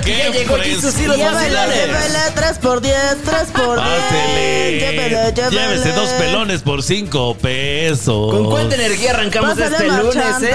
Que ¡Qué ya llegó fresco! Jesús y los Llévele, vacilones. llévele 3 por 10, 3 por 10. Pásele. Llévele, llévele. Llévese dos pelones por cinco pesos. ¿Con cuánta energía arrancamos Pásale, este lunes, eh?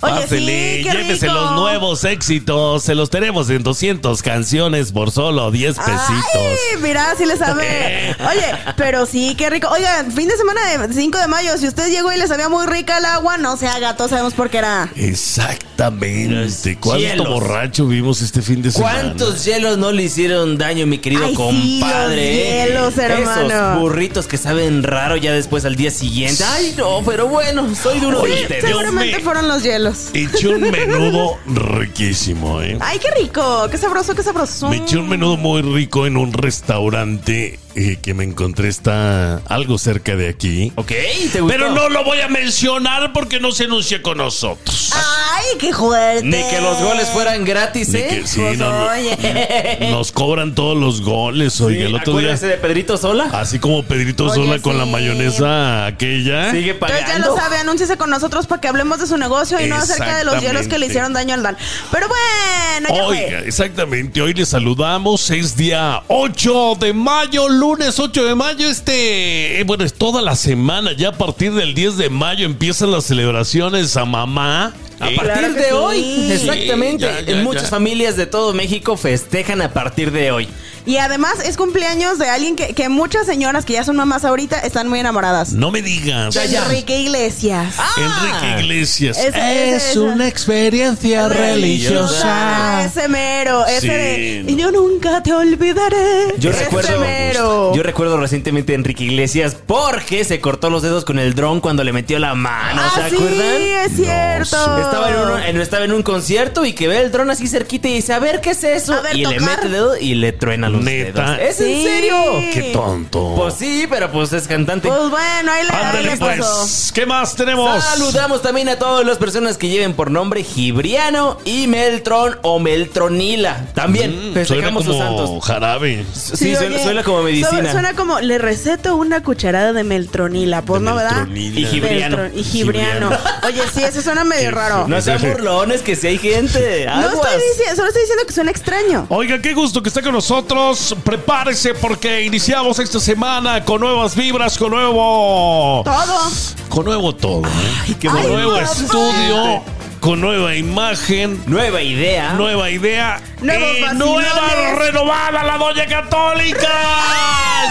Oye, sí, qué llévese rico. los nuevos éxitos. Se los tenemos en 200 canciones por solo 10 pesitos. Ay, mira, sí le sabe. Oye, pero sí, qué rico. Oigan, fin de semana de 5 de mayo, si usted llegó y le sabía muy rica el agua, no se haga, todos sabemos por qué era. Exactamente. ¿Cuánto borracho vimos este fin de semana? ¿Cuántos hielos no le hicieron daño, mi querido Ay, sí, compadre? los hielos, hermano. Esos burritos que saben raro ya después al día siguiente. Ay, no, pero bueno, soy de uno de Oye, ustedes. Dios Seguramente me- fueron los hielos. Eché un menudo riquísimo, ¿eh? Ay, qué rico, qué sabroso, qué sabroso. Me eché un menudo muy rico en un restaurante eh, que me encontré está algo cerca de aquí. Ok, ¿te gustó? Pero no lo voy a mencionar porque no se anuncia con nosotros. Ay, qué fuerte. Ni que los goles fueran gratis, Ni ¿eh? que- sí, Pues, no, no, oye. nos cobran todos los goles. Oiga, el otro día, Acuérdense de Pedrito Sola. así como Pedrito Oye, Sola con la sí. mayonesa aquella. Sigue Entonces ya pagando. lo sabe, anúnciese con nosotros para que hablemos de su negocio y no acerca de los hielos que le Exactamente. hicieron daño al Dan. Pero bueno, ya Oiga, fue. exactamente, hoy les saludamos, es día 8 de mayo, lunes 8 de mayo, este, eh, bueno, es toda la semana, ya a partir del 10 de mayo empiezan las celebraciones a mamá. A Eh, partir Claro de sí. hoy, exactamente. Sí, ya, ya, en muchas ya. familias de todo México festejan a partir de hoy. Y además es cumpleaños de alguien que, que muchas señoras que ya son mamás ahorita están muy enamoradas. No me digas. Ya. Enrique Iglesias. Enrique Iglesias. Ese- ese- es ese. una experiencia religiosa. Ese mero, ese Sí. de, y yo nunca te olvidaré. Yo Ese recuerdo, mero. yo recuerdo recientemente a Enrique Iglesias porque se cortó los dedos con el dron cuando le metió la mano, ah, ¿se sí, acuerdan? es cierto. Estaba en, un, en- estaba en un concierto y que ve el dron así cerquita y dice, a ver, ¿qué es eso? Ver, y le mete el dedo y le truena los Neta. dedos. ¿Es en Sí. serio? Qué tonto. Pues sí, pero pues es cantante. Pues bueno, ahí le, ahí Ándale le pasó. pues, ¿qué más tenemos? Saludamos también a todas las personas que lleven por nombre Gibriano y Meltron o Meltronila. También Mm, suena festejamos sus santos. como jarabe. Sí, suena, oye, suena como medicina. Suena, suena como, le receto una cuchara de meltronila, pues De no, ¿verdad? meltronila. Y gibriano. Meltron- y gibriano. Oye, sí, eso suena medio raro. No sean burlones, que si hay gente. No Aguas. estoy diciendo, solo estoy diciendo que suena extraño. Oiga, qué gusto que esté con nosotros. Prepárese porque iniciamos esta semana con nuevas vibras, con nuevo. Todo. Con nuevo todo, ¿eh? qué con nuevo Ay, estudio, con nueva imagen, Nueva idea. nueva idea Nuevos y nueva renovada la Doña Católica.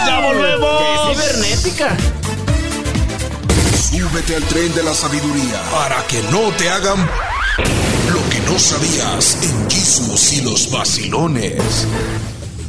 Ya volvemos. cibernética. Súbete al tren de la sabiduría para que no te hagan lo que no sabías en Jesús y los vacilones.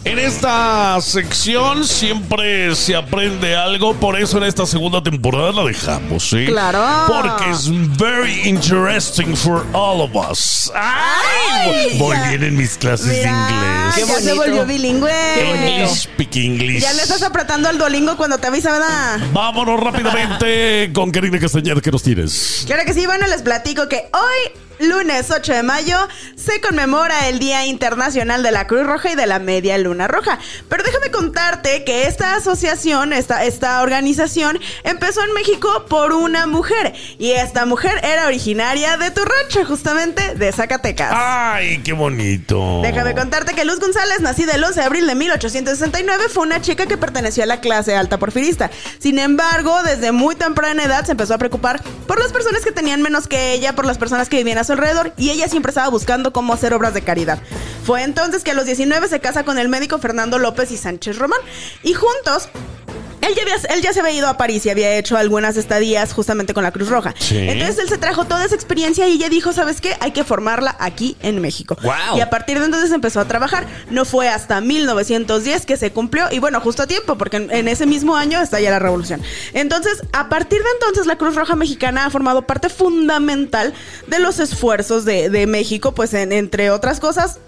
En esta sección siempre se aprende algo, por eso en esta segunda temporada la dejamos, ¿sí? Claro. Porque es very interesting for all of us. ¡Ay! Voy bien en mis clases Mira, de inglés. Qué ya se bonito. volvió bilingüe. English, speak English. Ya le estás apretando al Duolingo cuando te avisa, ¿verdad? Vámonos rápidamente con Karina Castañeda, ¿qué nos tienes? Claro que sí, bueno, les platico que hoy, lunes 8 de mayo, se conmemora el Día Internacional de la Cruz Roja y de la Media Luna Roja. Pero déjame contarte que esta asociación, esta, esta organización, empezó en México por una mujer. Y esta mujer era originaria de tu rancho, justamente de Zacatecas. ¡Ay, qué bonito! Déjame contarte que Luz González, nacida el 11 de abril de 1869, fue una chica que perteneció a la clase alta porfirista. Sin embargo, desde muy temprana edad se empezó a preocupar por las personas que tenían menos que ella, por las personas que vivían a su alrededor, y ella siempre estaba buscando cómo hacer obras de caridad. Fue entonces que a los 19 se casa con el médico Fernando López y Sánchez Román, y juntos él ya, había- él ya se había ido a París y había hecho algunas estadías justamente con la Cruz Roja. Sí. Entonces él se trajo toda esa experiencia y ella dijo, ¿sabes qué? Hay que formarla aquí en México. Y a partir de entonces empezó a trabajar. No fue hasta 1910 que se cumplió y bueno, justo a tiempo porque en, en ese mismo año estalla la revolución. Entonces, a partir de entonces la Cruz Roja Mexicana ha formado parte fundamental de los esfuerzos de, de México, pues en- entre otras cosas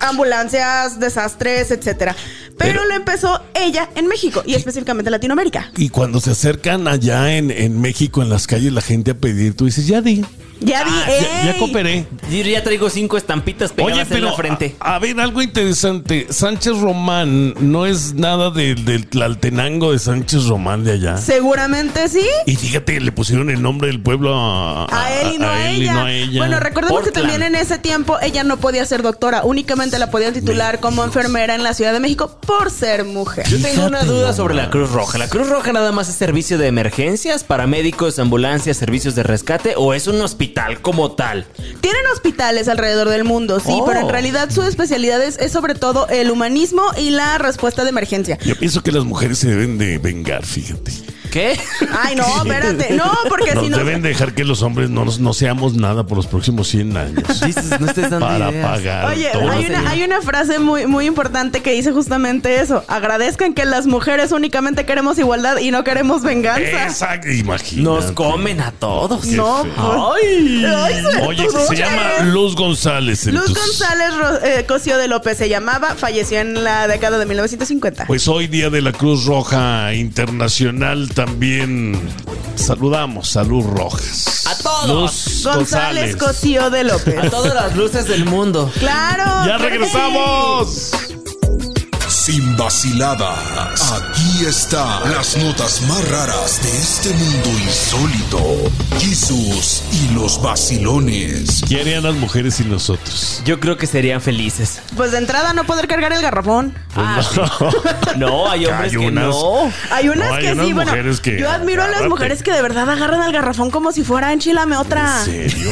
ambulancias, desastres, etcétera. Pero, Pero- lo empezó ella en México y específicamente en Latinoamérica. Y cuando se acercan allá en, en México, en las calles, la gente a pedir, tú dices, ya di, Ya vi, Ah, ya, cooperé. Yo ya traigo cinco estampitas pegadas Oye, en la frente. A, a ver, algo interesante. Sánchez Román no es nada del del Tlaltenango de Sánchez Román de allá. Seguramente sí. Y fíjate, le pusieron el nombre del pueblo a, A él y no a, él y ella. no a ella. Bueno, recordemos que también en ese tiempo ella no podía ser doctora, únicamente la podían titular como enfermera en la Ciudad de México por ser mujer. Yo tengo una duda sobre la Cruz Roja. ¿La Cruz Roja nada más es servicio de emergencias, paramédicos, ambulancias, servicios de rescate o es un hospital como tal? Tienen hospitales alrededor del mundo, sí, Oh. pero en realidad su especialidad es, es sobre todo el humanismo y la respuesta de emergencia. Yo pienso que las mujeres se deben de vengar, fíjate. ¿Qué? Ay, no, espérate. No, porque Nos si no. deben dejar que los hombres no, nos- no seamos nada por los próximos 100 años. Jesus, no estés dando para ideas. pagar Oye, todo. hay una, hay una frase muy, muy importante que dice justamente eso. Agradezcan que las mujeres únicamente queremos igualdad y no queremos venganza. Exacto, imagínate. Nos comen a todos. No, feo. pues. Ay. Oye, que se llama Luz González. Luz. González Ro- eh, Cosío de López se llamaba, falleció en la década de 1950. Pues hoy día de la Cruz Roja Internacional también saludamos a Luz Rojas. A todos. Luz González Cosío de López. A todas las luces del mundo. Claro. Ya regresamos. Sin vaciladas. Aquí están las notas más raras de este mundo insólito. Jesús y los vacilones. ¿Qué harían las mujeres sin nosotros? Yo creo que serían felices. Pues de entrada no poder cargar el garrafón. Ah, sí. No, hay hombres Hay que unas- no. Hay unas No, hay que unas sí, bueno. que- Yo admiro a las mujeres que de verdad agarran al garrafón como si fuera enchilame otra. ¿En serio?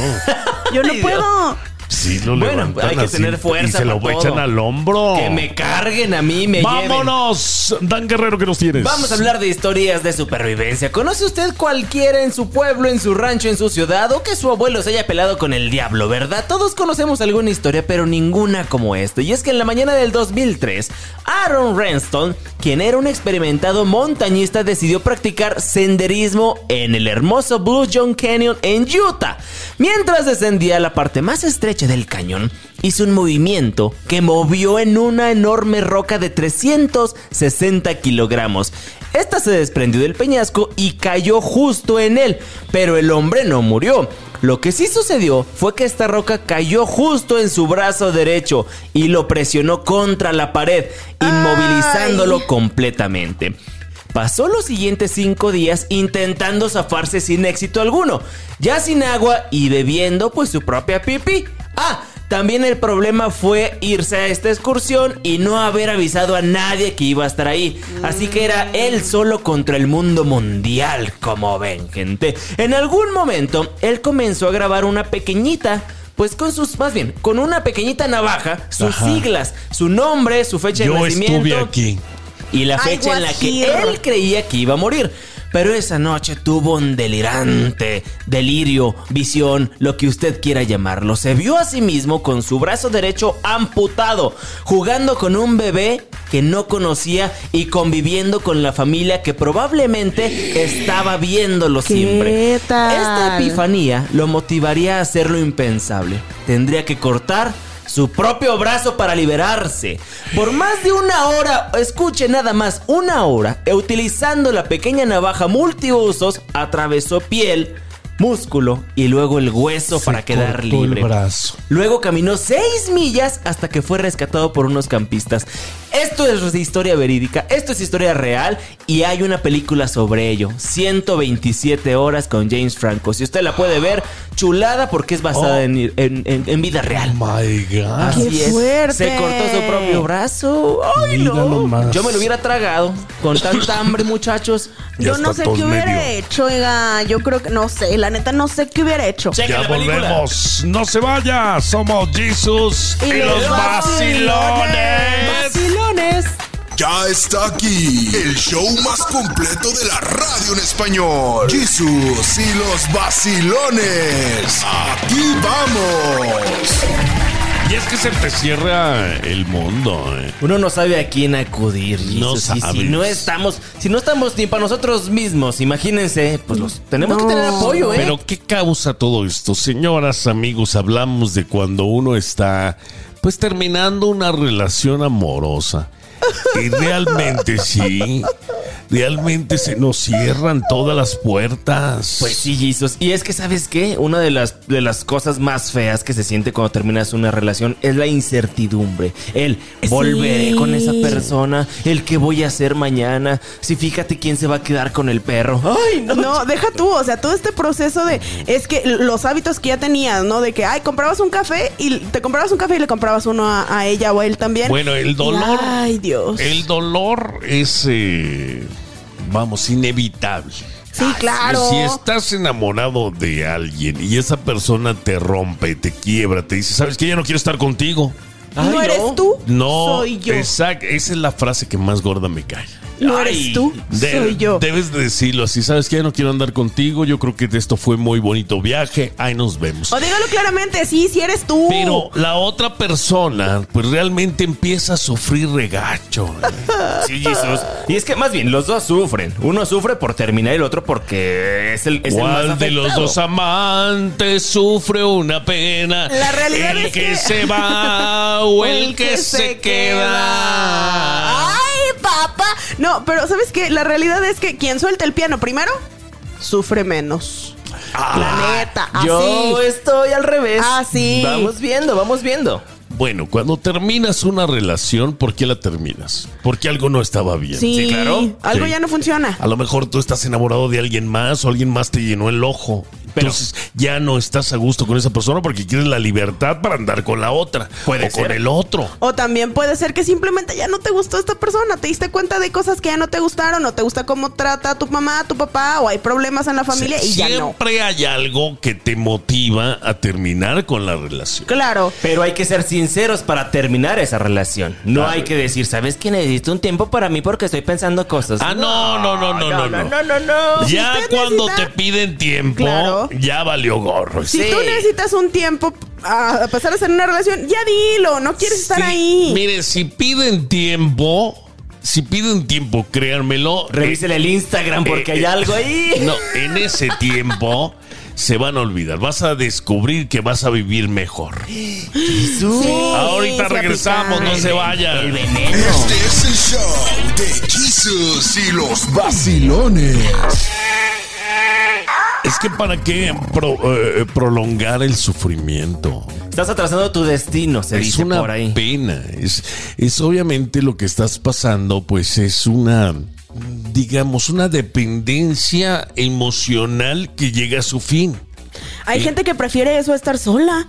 Yo no Ay, puedo. Sí, lo Bueno, hay que tener fuerza Y se lo echan al hombro. Que me carguen a mí, me lleven. ¡Vámonos! Dan Guerrero, ¿qué nos tienes? Vamos a hablar de historias de supervivencia. ¿Conoce usted cualquiera en su pueblo, en su rancho, en su ciudad o que su abuelo se haya pelado con el diablo, verdad? Todos conocemos alguna historia, pero ninguna como esta. Y es que en la mañana del 2003, Aaron Renston, quien era un experimentado montañista, decidió practicar senderismo en el hermoso Blue John Canyon en Utah. Mientras descendía la parte más estrecha del cañón, hizo un movimiento que movió en una enorme roca de 360 kilogramos. Esta se desprendió del peñasco y cayó justo en él, pero el hombre no murió. Lo que sí sucedió fue que esta roca cayó justo en su brazo derecho y lo presionó contra la pared, inmovilizándolo Ay. completamente. Pasó los siguientes cinco días intentando zafarse sin éxito alguno, ya sin agua y bebiendo pues su propia pipí. Ah, también el problema fue irse a esta excursión y no haber avisado a nadie que iba a estar ahí. Así que era él solo contra el mundo mundial, como ven gente. En algún momento, él comenzó a grabar una pequeñita pues con sus, más bien, con una pequeñita navaja, sus Ajá. siglas, su nombre, su fecha de Yo nacimiento estuve aquí. y la fecha en la que guajiro. él creía que iba a morir. Pero esa noche tuvo un delirante delirio, visión, lo que usted quiera llamarlo. Se vio a sí mismo con su brazo derecho amputado, jugando con un bebé que no conocía y conviviendo con la familia que probablemente estaba viéndolo ¿Qué siempre. tal? Esta epifanía lo motivaría a hacer lo impensable. Tendría que cortar su propio brazo para liberarse. Por más de una hora, escuche nada más, una hora, utilizando la pequeña navaja multiusos, atravesó piel, músculo y luego el hueso para quedar libre. el brazo. Luego caminó 6 millas hasta que fue rescatado por unos campistas. Esto es historia verídica, esto es historia real y hay una película sobre ello. 127 horas con James Franco. Si usted la puede ver, chulada porque es basada Oh. en, en- en- en vida Oh real. my God. Así ¡Qué es. fuerte! Se cortó su propio brazo. ¡Ay, Mira no! nomás. Yo me lo hubiera tragado con tanta hambre, muchachos. Ya Yo no sé qué hubiera medio. hecho, oiga. Yo creo que, no sé, la neta no sé qué hubiera hecho. Chequen Ya volvemos. No se vaya. Somos Jesus y, Y los los vacilones. ¡Vacilones! Ya está aquí el show más completo de la radio en español. Jesús y los vacilones. Aquí vamos. Y es que se te cierra el mundo. eh. Uno no sabe a quién acudir. No Jesus, y sabes. si no estamos, si no estamos ni para nosotros mismos, imagínense, pues los tenemos No. que tener apoyo, ¿eh? Pero ¿qué causa todo esto? Señoras, amigos, hablamos de cuando uno está pues terminando una relación amorosa. Y realmente sí, realmente se nos cierran todas las puertas. Pues sí, Jesus. Y es que, ¿sabes qué? Una de las, de las cosas más feas que se siente cuando terminas una relación es la incertidumbre. El volveré con esa persona, el que voy a hacer mañana. Si fíjate quién se va a quedar con el perro. Ay, no. No, deja tú, o sea, todo este proceso de es que los hábitos que ya tenías, ¿no? De que, ay, comprabas un café y te comprabas un café y le comprabas uno a, a ella o a él también. Bueno, el dolor. Ay, Dios. El dolor es, eh, vamos, inevitable. Sí, claro. Si estás enamorado de alguien y esa persona te rompe, te quiebra, te dice, ¿sabes qué? Ya no quiero estar contigo. ¿No eres tú? No, Soy yo. exacto. Esa es la frase que más gorda me cae. No Ay, eres tú, De- soy yo. Debes de decirlo así. ¿Sabes qué? Ya no quiero andar contigo. Yo creo que esto fue muy bonito viaje. Ahí nos vemos. O dígalo claramente, sí, sí eres tú. Pero la otra persona, pues realmente empieza a sufrir regacho. Sí, Jesus. Y es que más bien, los dos sufren. Uno sufre por terminar y el otro porque es el, es el más ¿Cuál de los dos amantes sufre una pena? La realidad el es que, que- se va o el, que, se queda. Ay, papá. No, pero ¿sabes qué? La realidad es que quien suelta el piano primero sufre menos. la neta, así. Yo estoy al revés. Ah, sí. Vamos viendo, vamos viendo. Bueno, cuando terminas una relación, ¿por qué la terminas? Porque algo no estaba bien. Sí, Sí, claro. Algo Sí. ya no funciona. A lo mejor tú estás enamorado de alguien más o alguien más te llenó el ojo. Pero- Entonces ya no estás a gusto con esa persona porque quieres la libertad para andar con la otra Puede o con ser. el otro. O también puede ser que simplemente ya no te gustó esta persona, te diste cuenta de cosas que ya no te gustaron, no te gusta cómo trata a tu mamá, a tu papá, o hay problemas en la familia y ya no. Siempre hay algo que te motiva a terminar con la relación. Claro. Pero hay que ser sinceros para terminar esa relación. No Claro. hay que decir, ¿sabes que necesito un tiempo para mí porque estoy pensando cosas? Ah, no, no, no, no, no, no. no, no, no. Ya cuando necesita- te piden tiempo, Claro. Ya valió gorro. Si Sí. tú necesitas un tiempo a pasar a ser una relación, ya dilo, no quieres estar Sí, ahí. Mire, si piden tiempo, si piden tiempo, créanmelo. Revísele el Instagram porque Eh, hay eh, algo ahí. No, en ese tiempo se van a olvidar. Vas a descubrir que vas a vivir mejor. Jesús. Ahorita se regresamos, no se vayan. El veneno. Este es el show de Jesus y los vacilones. Es que para qué pro- eh, prolongar el sufrimiento. Estás atrasando tu destino, se es dice una por ahí. pena. Es, es obviamente lo que estás pasando, pues es una, digamos, una dependencia emocional que llega a su fin. Hay gente que prefiere eso a estar sola.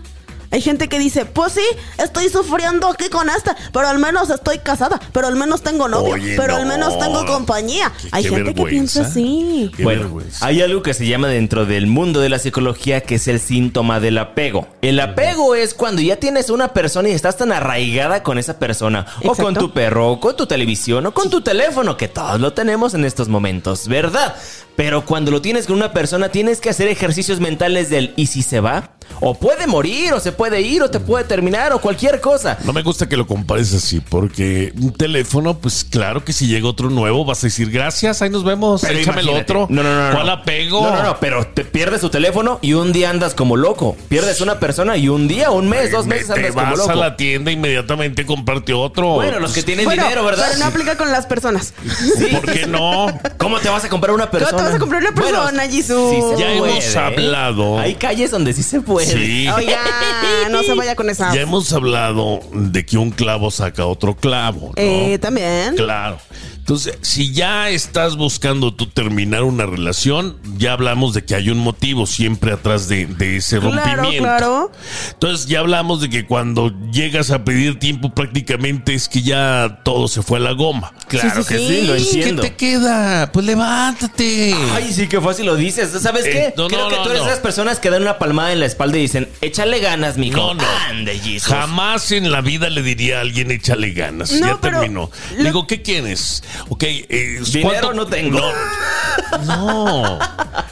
Hay gente que dice, pues sí, estoy sufriendo aquí con esta, pero al menos estoy casada, pero al menos tengo novio, Oye, pero no. al menos tengo compañía. Qué- Hay qué gente que piensa así. Qué Bueno, vergüenza. hay algo que se llama dentro del mundo de la psicología que es el síntoma del apego. El apego es cuando ya tienes una persona y estás tan arraigada con esa persona, o con tu perro, o con tu televisión, o con tu teléfono, que todos lo tenemos en estos momentos, ¿verdad? Pero cuando lo tienes con una persona, tienes que hacer ejercicios mentales del ¿y si se va? O puede morir, o se puede ir, o te puede terminar, o cualquier cosa. No me gusta que lo compares así, porque un teléfono, pues claro que si llega otro nuevo, vas a decir gracias, ahí nos vemos, Pero échame el otro. No, no, no. no. ¿Cuál apego? No, no, no, pero te pierdes tu teléfono y un día andas como loco. Pierdes una persona y un día, un mes, dos Me- meses te andas como vas loco. a la tienda inmediatamente a comprarte otro. Bueno, los que tienen Bueno, dinero, ¿verdad? pero no aplica con las personas. Sí. ¿Por qué no? ¿Cómo te vas a comprar una persona? te vas a comprar una persona, Jesús? sí se Ya puede, hemos ¿eh? hablado. Hay calles donde sí se puede. Sí. Oiga, no se vaya con esa. Ya hemos hablado de que un clavo saca otro clavo, ¿no? Eh, también. Claro. Entonces, si ya estás buscando tú terminar una relación, ya hablamos de que hay un motivo siempre atrás de, de ese Claro, rompimiento. claro. Entonces, ya hablamos de que cuando llegas a pedir tiempo, prácticamente es que ya todo se fue a la goma. Claro Sí, que sí, lo ¿Qué entiendo. te queda? Pues levántate. Ay, sí, qué fácil lo dices. ¿Sabes Eh, qué? no, Creo no, que no, tú eres de esas personas que dan una palmada en la espalda y dicen, échale ganas, mijo. No, no. Ande, Jesus. Jamás en la vida le diría a alguien échale ganas. No, ya terminó. lo- Digo, ¿qué quieres? Ok, eh, Dinero no tengo. No, no,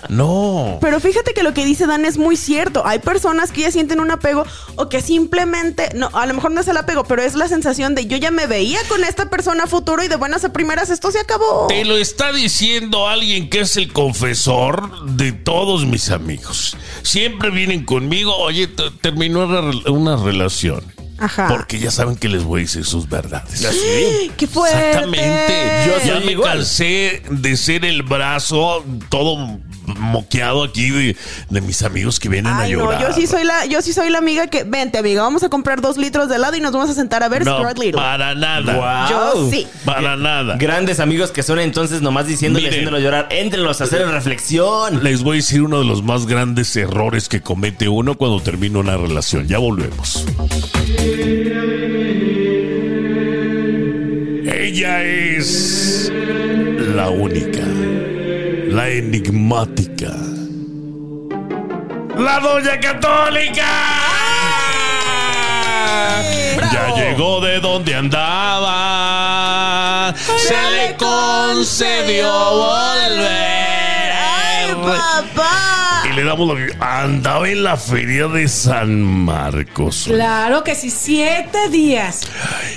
no. Pero fíjate que lo que dice Dan es muy cierto. Hay personas que ya sienten un apego o que simplemente, no, a lo mejor no es el apego, pero es la sensación de yo ya me veía con esta persona a futuro y de buenas a primeras esto se acabó. Te lo está diciendo alguien que es el confesor de todos mis amigos. Siempre vienen conmigo, oye, terminó una relación. Ajá. Porque ya saben que les voy a decir sus verdades. ¡Qué fuerte! Exactamente. Yo ya me igual. cansé de ser el brazo todo moqueado aquí de, de mis amigos que vienen a Ay, no, llorar. yo sí soy la, yo sí soy la amiga que, vente amiga, vamos a comprar dos litros de helado y nos vamos a sentar a ver No, Stuart Little. para nada. Guau. Yo sí. Para nada. Grandes amigos que son entonces nomás diciéndole, Miren. haciéndolo llorar. Éntrenlos a hacer reflexión. Les voy a decir uno de los más grandes errores que comete uno cuando termina una relación. Ya volvemos. Ella es la única, la enigmática, la doña católica. Ya llegó de donde andaba, se le concedió volver. ¡Ay, papá! Le damos lo que andaba en la feria de San Marcos. Claro que sí, siete días.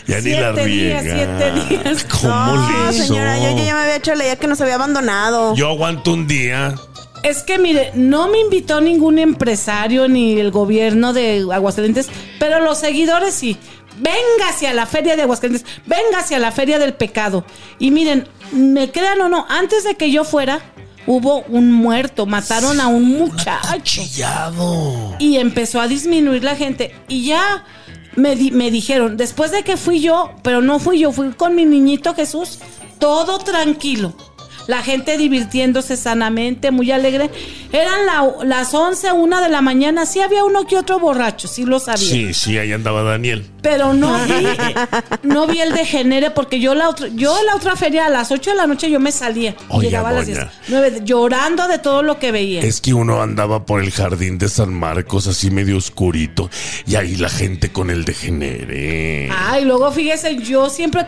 Ya ni la siete días, riega. siete días. ¿Cómo No, le hizo? señora, yo, yo ya me había hecho la idea que nos había abandonado. Yo aguanto un día. Es que mire, no me invitó ningún empresario ni el gobierno de Aguascalientes, pero los seguidores sí. Véngase a la feria de Aguascalientes, véngase a la feria del pecado. Y miren, me crean o no, antes de que yo fuera, hubo un muerto, mataron a un muchacho. Chillado. y empezó a disminuir la gente. Y ya me, di- me dijeron, después de que fui yo, pero no fui yo, fui con mi niñito Jesús, todo tranquilo. La gente divirtiéndose sanamente, muy alegre. Eran la- las 11, una de la mañana. Sí había uno que otro borracho, sí lo sabía. Sí, sí, ahí andaba Daniel. Pero no vi, no vi el degenere porque yo la otra, yo la otra feria a las 8 de la noche yo me salía. Llegaba a las doña. 10, 9, llorando de todo lo que veía. Es que uno andaba por el jardín de San Marcos así medio oscurito y ahí la gente con el degenere. Ay, luego fíjese, yo siempre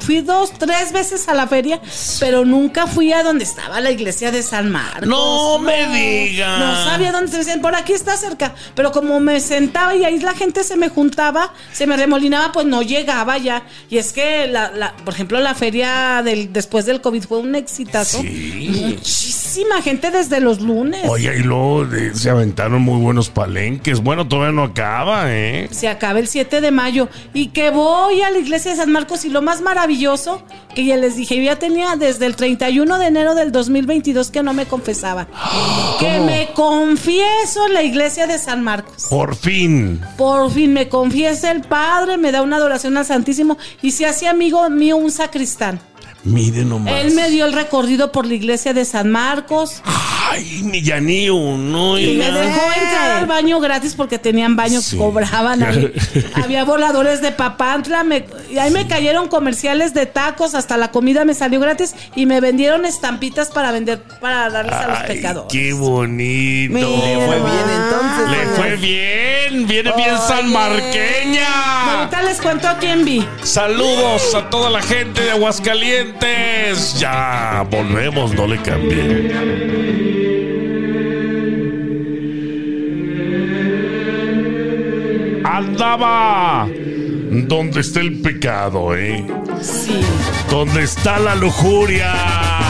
fui dos, tres veces a la feria, pero nunca fui a donde estaba la iglesia de San Marcos. No me diga. No sabía dónde se decían, por aquí está cerca. Pero como me sentaba y ahí la gente se me juntaba, se me remolinaba, pues no llegaba ya. Y es que, la, la- por ejemplo, la feria del, después del COVID fue un exitazo. Sí. Muchísima gente desde los lunes. Oye, y luego eh, se aventaron muy buenos palenques. Bueno, todavía no acaba, ¿eh? Se acaba el 7 de mayo y que voy a la iglesia de San Marcos y lo más maravilloso que ya les dije, yo ya tenía desde el 31 de enero del 2022 que no me confesaba. Que me confieso en la iglesia de San Marcos. Por fin. Por fin me confiesa el Padre, me da una adoración al Santísimo y se hace amigo mío un sacristán. Miren nomás. Él me dio el recorrido por la iglesia de San Marcos Ay, ni ya ni uno. y me dejó entrar al baño gratis porque tenían baño Sí. que cobraban. Había voladores de papantla, me- y ahí me cayeron comerciales de tacos, hasta la comida me salió gratis y me vendieron estampitas para vender, para darles a los pecadores. qué bonito. Mira Le fue bien entonces. Le fue bien, viene bien sanmarqueña. Ahorita les cuento a quién vi. Saludos a toda la gente de Aguascalientes. Ya volvemos, no le cambie. Andaba. ¿Dónde está el pecado, eh? Sí. ¿Dónde está la lujuria?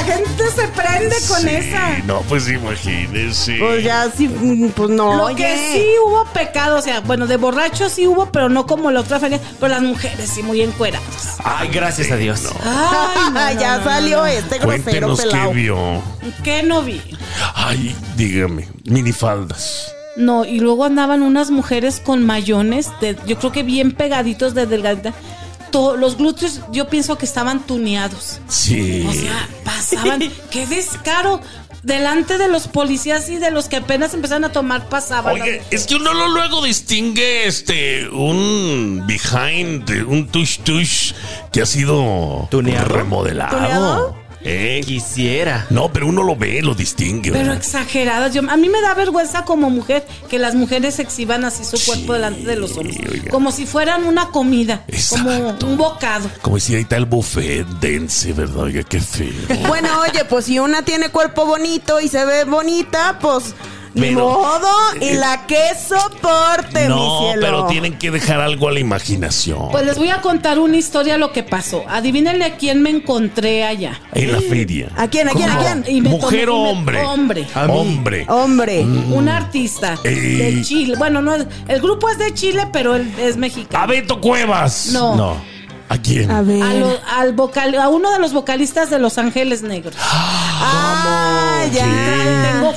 La gente se prende con Sí, esa. No, pues imagínense. Pues ya sí, mm, pues no. Lo oye. que sí hubo pecado, o sea, bueno, de borrachos sí hubo, pero no como la otra feria, pero las mujeres sí muy encueradas. Ay, gracias a Dios. Ay, no, no, ya no, salió este grosero Cuéntenos qué pelado. vio. ¿Qué no vi? Ay, dígame, minifaldas. No, y luego andaban unas mujeres con mayones, de, yo creo que bien pegaditos de delgadita. To- los glúteos yo pienso que estaban tuneados. Sí. O sea, pasaban. ¡Qué descaro! Delante de los policías y de los que apenas empezaron a tomar pasaban. Oye, es que uno lo- luego distingue este un behind, un tush tush que ha sido ¿Tuneado? remodelado. ¿Tuneado? ¿Eh? Quisiera. No, pero uno lo ve, lo distingue. Pero ¿verdad? exageradas. Yo, a mí me da vergüenza como mujer que las mujeres exhiban así su cuerpo delante de los hombres. oiga. Como si fueran una comida. Exacto. Como un bocado. Como decía, ahí está el buffet, dense, ¿verdad? Oiga, qué feo. Bueno, oye, pues si una tiene cuerpo bonito y se ve bonita, pues Ni Pero- modo, y la que soporte, mi No, cielo. pero tienen que dejar algo a la imaginación. Pues les voy a contar una historia lo que pasó. Adivínenle a quién me encontré allá. en la feria. ¿A quién, a quién, a quién? Y me ¿Mujer tomé- o me- hombre? hombre. A mí. Hombre. Hombre. Un artista Eh. de Chile. Bueno, no es, el grupo es de Chile, pero él es A mexicano. Beto Cuevas. No. ¿A quién? A ver. A, lo- al vocal, a uno de los vocalistas de Los Ángeles Negros. Ah, ya.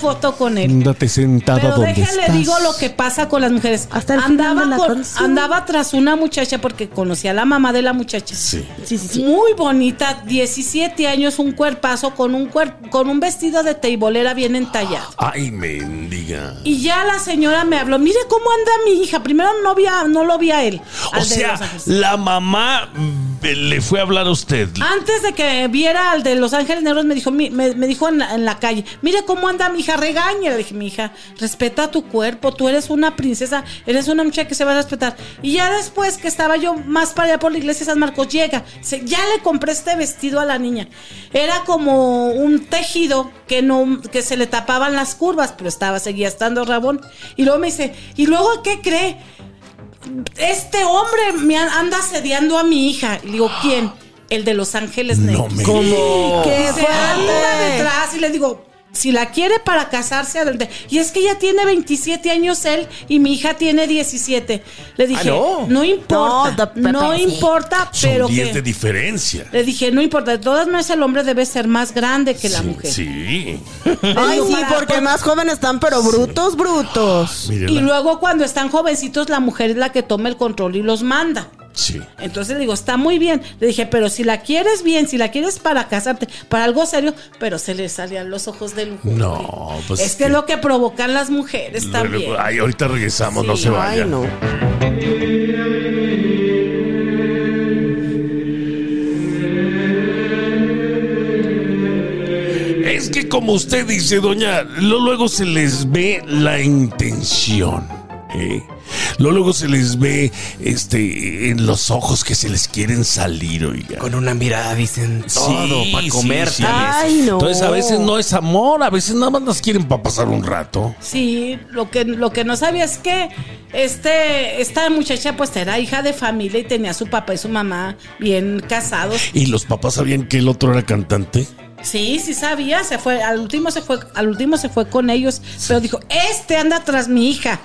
Foto con él. Ándate sentada Pero donde déjenle estás. digo lo que pasa con las mujeres. Hasta el final andaba, de la con- andaba tras una muchacha porque conocía a la mamá de la muchacha. Sí. Sí, sí, sí. Muy bonita, 17 años, un cuerpazo con un cuer- con un vestido de teibolera bien entallado. Ay, mendiga. Y ya la señora me habló, mire cómo anda mi hija. Primero no, vi a- no lo vi a él. O sea, la mamá mm, le fue a hablar a usted. Antes de que viera al de Los Ángeles Negros, me dijo, me, me dijo en la, en la calle, mire cómo anda mi hija, regaña. Le dije, mi hija, respeta tu cuerpo, tú eres una princesa, eres una muchacha que se va a respetar. Y ya después que estaba yo más para allá por la iglesia de San Marcos, llega, dice, ya le compré este vestido a la niña. Era como un tejido que no, que se le tapaban las curvas, pero estaba, seguía estando rabón. Y luego me dice, ¿y luego qué cree? este hombre me an- anda asediando a mi hija. Y le digo, ¿quién? El de Los Ángeles No Negros. me ¿Cómo? ¡Qué Dice, anda detrás y le digo, si la quiere para casarse, adelante. Y es que ella tiene 27 años él y mi hija tiene 17. Le dije, no. no. importa, No, importa, Son pero 10 que... de diferencia. Le dije, no importa, de todas maneras el hombre debe ser más grande que la mujer. Sí. Ay, sí, porque más jóvenes están, pero brutos, brutos. Y luego cuando están jovencitos, la mujer es la que toma el control y los manda. Sí. Entonces le digo, está muy bien. Le dije, pero si la quieres bien, si la quieres para casarte, para algo serio, pero se le salían los ojos de lujo. No, pues es que es lo que provocan las mujeres también. Ay, ahorita regresamos, no se vaya. Ay, no. Es que como usted dice, doña, luego se les ve la intención. ¿eh? Lo- Luego se les ve este en los ojos que se les quieren salir, oiga. Con una mirada dicen todo Sí, para comer. sí. Ay, no. Entonces a veces no es amor, a veces nada más las quieren para pasar un rato. Sí, lo que, lo que no sabía es que este, esta muchacha pues era hija de familia y tenía a su papá y su mamá bien casados. ¿Y los papás sabían que el otro era cantante? Sí, sí sabía, se fue, al último se fue, al último se fue con ellos, pero dijo, este anda tras mi hija.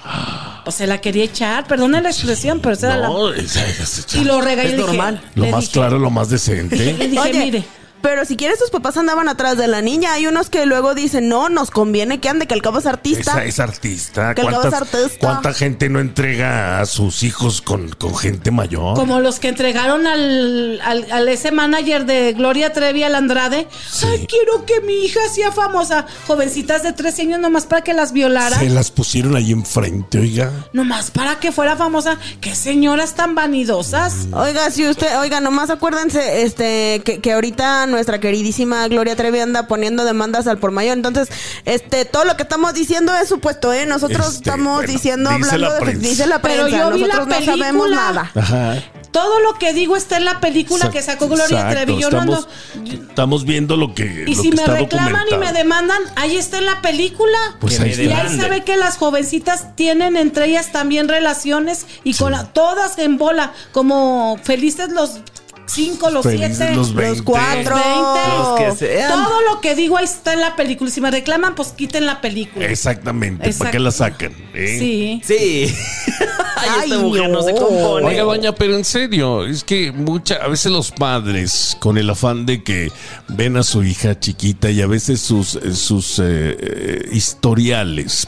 O se la quería echar, perdona la expresión, pero esa era la... No, esa- esa- Y lo regañé. Es dije- normal. lo más dije- claro, lo más decente. Le dije, Oye, mire, pero si quieres, tus papás andaban atrás de la niña. Hay unos que luego dicen, no, nos conviene que ande, que al cabo es artista. Esa es artista. Que el cabo es ¿Cuántas- artista. ¿Cuánta gente no entrega a sus hijos con, con gente mayor? como los que entregaron al, al, al ese manager de Gloria Trevi al Andrade. Ay, quiero que mi hija sea famosa. Jovencitas de 13 años nomás para que las violara. Se las pusieron ahí enfrente, oiga. Nomás para que fuera famosa. Qué señoras tan vanidosas. Oiga, si usted, oiga, nomás acuérdense, este, que, que ahorita nuestra queridísima Gloria Trevi anda poniendo demandas al por mayor. Entonces, este, todo lo que estamos diciendo es supuesto, ¿eh? Nosotros Este, estamos bueno, diciendo, dice hablando la de, prensa. dice la Pero prensa. yo vi la Nosotros no sabemos película. nada. Ajá. Todo lo que digo está en la película que sacó Gloria Exacto, Trevi. Yo no estamos, ando- estamos viendo lo que, Y lo si que me está reclaman y me demandan, ahí está en la película. Pues ahí. Y ahí se ve que las jovencitas tienen entre ellas también relaciones y con la- todas en bola, como felices los cinco, los Felices siete, los 20. cuatro. Los que sean. Todo lo que digo ahí está en la película. Y Si me reclaman, pues quiten la película. Exactamente, ¿para qué la sacan? eh? Sí. Sí. Ay, esta Ay, mujer no. no. se compone. Oiga, doña, pero en serio, es que mucha, a veces los padres, con el afán de que ven a su hija chiquita y a veces sus, eh, sus eh, eh, historiales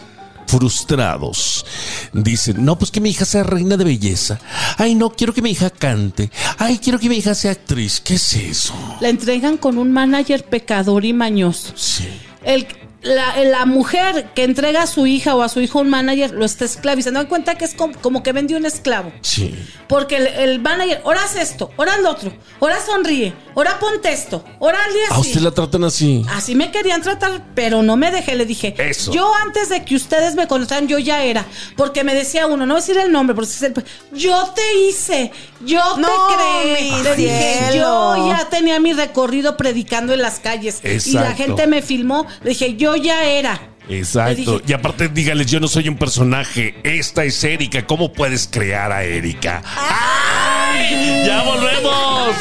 frustrados. Dicen, no, pues que mi hija sea reina de belleza. Ay, no, quiero que mi hija cante. Ay, quiero que mi hija sea actriz. ¿Qué es eso? La entregan con un manager pecador y mañoso. Sí. El, la, la mujer que entrega a su hija o a su hijo un manager lo está esclavizando. Dan cuenta que es como, como que vendió un esclavo. Sí. Porque el, el manager, ahora haz esto, ahora haz lo otro, ahora sonríe, ahora ponte esto, ahora así. A usted la tratan así. Así me querían tratar, pero no me dejé. Le dije, Eso. yo antes de que ustedes me contrataran, yo ya era. Porque me decía uno, no voy a decir el nombre, porque es el- yo te hice, yo No, te creé. mi Le dije, cielo. yo ya tenía mi recorrido predicando en las calles. Y la gente me filmó. Le dije, yo ya era. Exacto. dije- Y aparte, dígales, yo no soy un personaje. Esta es Erika. ¿Cómo puedes crear a Erika? ¡Ay! ¡Ya volvemos!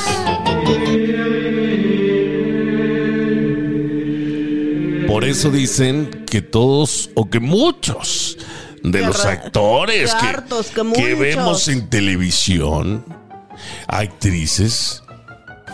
Por eso dicen que todos, o que muchos de Qué los actores que, hartos, que vemos en televisión, actrices,